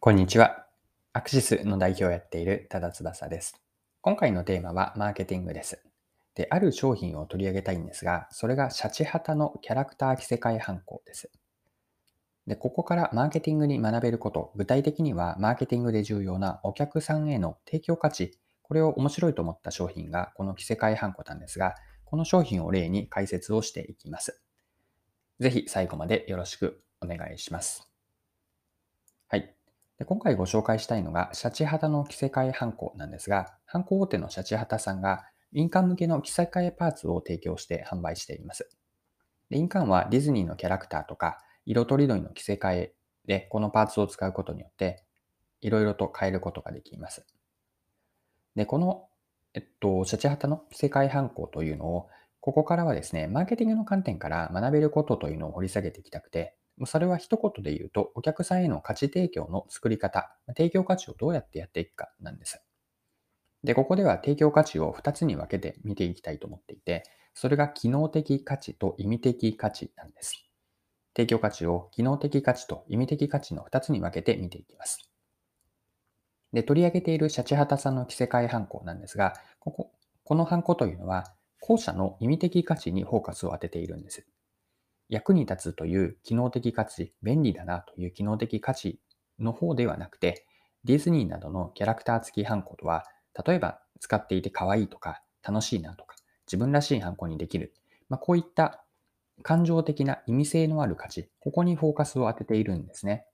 こんにちは。アクシスの代表をやっている多田翼です。今回のテーマはマーケティングです。で、ある商品を取り上げたいんですが、それがシャチハタのキャラクター着せ替え犯行です。で、ここからマーケティングに学べること、具体的にはマーケティングで重要なお客さんへの提供価値、これを面白いと思った商品がこの着せ替え犯行なんですが、この商品を例に解説をしていきます。ぜひ最後までよろしくお願いします。で今回ご紹介したいのが、シャチハタの着せ替えハンコなんですが、ハンコ大手のシャチハタさんが、印鑑向けの着せ替えパーツを提供して販売しています。で印鑑はディズニーのキャラクターとか、色とりどりの着せ替えで、このパーツを使うことによって、いろいろと変えることができます。で、この、えっと、シャチハタの着せ替えハンコというのを、ここからはですね、マーケティングの観点から学べることというのを掘り下げていきたくて、それは一言で言うと、お客さんへの価値提供の作り方、提供価値をどうやってやっていくかなんです。で、ここでは提供価値を2つに分けて見ていきたいと思っていて、それが機能的価値と意味的価値なんです。提供価値を機能的価値と意味的価値の2つに分けて見ていきます。で、取り上げているシャチハタさんの着せ替えハンコなんですが、ここ、このハンコというのは、後者の意味的価値にフォーカスを当てているんです。役に立つという機能的価値、便利だなという機能的価値の方ではなくて、ディズニーなどのキャラクター付きハンコとは、例えば使っていて可愛いとか楽しいなとか、自分らしいハンコにできる。まあ、こういった感情的な意味性のある価値、ここにフォーカスを当てているんですね。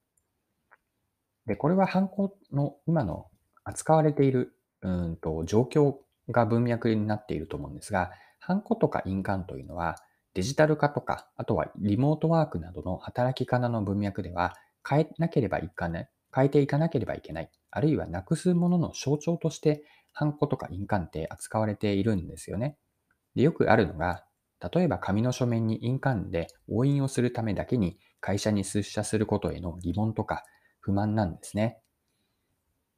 で、これはハンコの今の扱われているうんと状況が文脈になっていると思うんですが、ハンコとか印鑑というのは、デジタル化とか、あとはリモートワークなどの働き方の文脈では変えなければいかない、変えていかなければいけない、あるいはなくすものの象徴として、ハンコとか印鑑って扱われているんですよね。でよくあるのが、例えば紙の書面に印鑑で押印をするためだけに会社に出社することへの疑問とか不満なんですね。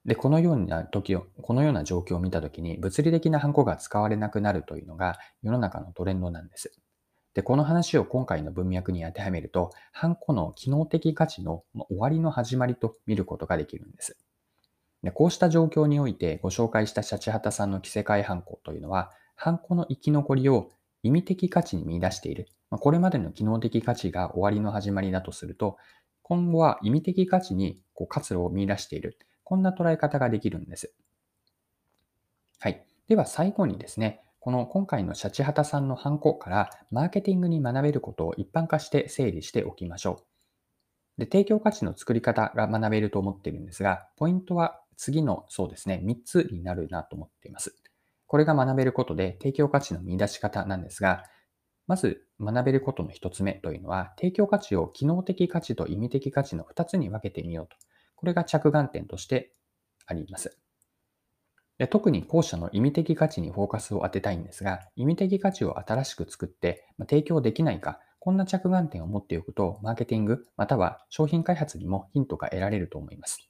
で、このような時を、このような状況を見たときに物理的なハンコが使われなくなるというのが世の中のトレンドなんです。で、この話を今回の文脈に当てはめると、ハンコの機能的価値の終わりの始まりと見ることができるんです。でこうした状況においてご紹介したシャチハタさんの着せ替えハンコというのは、ハンコの生き残りを意味的価値に見出している。まこれまでの機能的価値が終わりの始まりだとすると、今後は意味的価値にこう活路を見出している。こんな捉え方ができるんです。はい。では最後にですね、この今回のシャチハタさんのハンコからマーケティングに学べることを一般化して整理しておきましょう。で、提供価値の作り方が学べると思っているんですが、ポイントは次のそうですね、3つになるなと思っています。これが学べることで提供価値の見出し方なんですが、まず学べることの1つ目というのは、提供価値を機能的価値と意味的価値の2つに分けてみようと。これが着眼点としてあります。で特に後者の意味的価値にフォーカスを当てたいんですが、意味的価値を新しく作って、ま提供できないか、こんな着眼点を持っておくと、マーケティング、または商品開発にもヒントが得られると思います。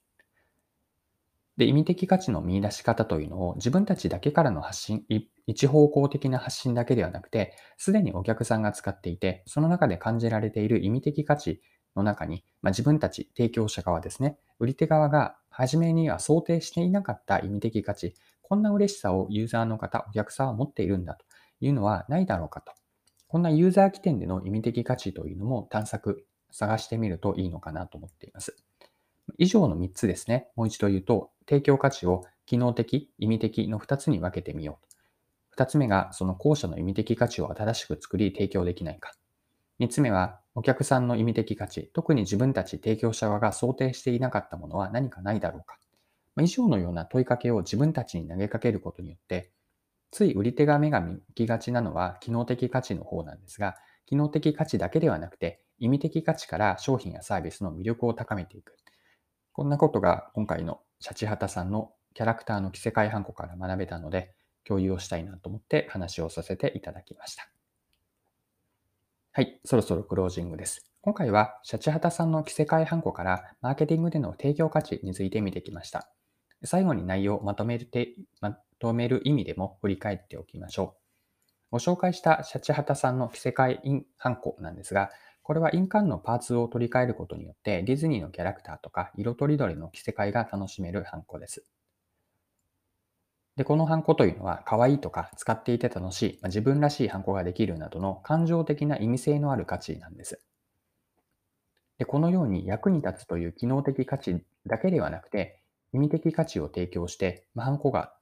で、意味的価値の見出し方というのを自分たちだけからの発信、一方向的な発信だけではなくて、すでにお客さんが使っていて、その中で感じられている意味的価値の中に、まあ、自分たち提供者側ですね、売り手側が初めには想定していなかった意味的価値、こんな嬉しさをユーザーの方、お客さんは持っているんだというのはないだろうかと。こんなユーザー起点での意味的価値というのも探索、探してみるといいのかなと思っています。以上の3つですね。もう一度言うと、提供価値を機能的、意味的の2つに分けてみよう。2つ目が、その後者の意味的価値を正しく作り提供できないか。3つ目は、お客さんの意味的価値、特に自分たち提供者側が想定していなかったものは何かないだろうか。以上のような問いかけを自分たちに投げかけることによって、つい売り手が目が向きがちなのは機能的価値の方なんですが、機能的価値だけではなくて、意味的価値から商品やサービスの魅力を高めていく。こんなことが今回のシャチハタさんのキャラクターの着せ替えハンコから学べたので、共有をしたいなと思って話をさせていただきました。はい、そろそろクロージングです。今回は、シャチハタさんの着せ替えハンコからマーケティングでの提供価値について見てきました。最後に内容をまとめるまとめる意味でも振り返っておきましょう。ご紹介したシャチハタさんの着せ替えインハンコなんですが、これは印鑑のパーツを取り替えることによってディズニーのキャラクターとか色とりどりの着せ替えが楽しめるハンコです。で、このハンコというのは可愛いとか使っていて楽しい、まあ、自分らしいハンコができるなどの感情的な意味性のある価値なんです。で、このように役に立つという機能的価値だけではなくて、意味的価値を提供して、まあ、ハンコが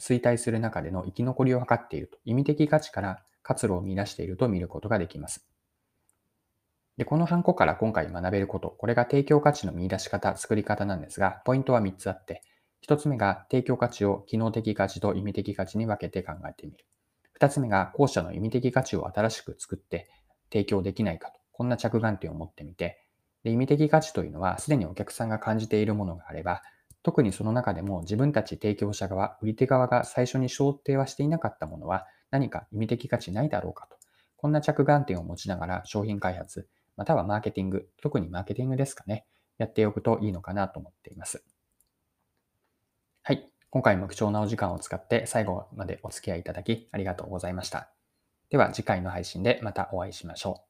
衰退する中での生き残りを図っていると、意味的価値から活路を見出していると見ることができます。で、このハンコから今回学べること、これが提供価値の見出し方、作り方なんですが、ポイントは3つあって、1つ目が提供価値を機能的価値と意味的価値に分けて考えてみる。2つ目が後者の意味的価値を新しく作って提供できないかと、こんな着眼点を持ってみて、で意味的価値というのは、すでにお客さんが感じているものがあれば、特にその中でも自分たち提供者側、売り手側が最初に想定はしていなかったものは何か意味的価値ないだろうかと。こんな着眼点を持ちながら商品開発、またはマーケティング、特にマーケティングですかね、やっておくといいのかなと思っています。今回も貴重なお時間を使って最後までお付き合いいただきありがとうございました。では次回の配信でまたお会いしましょ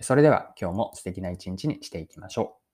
う。それでは今日も素敵な一日にしていきましょう。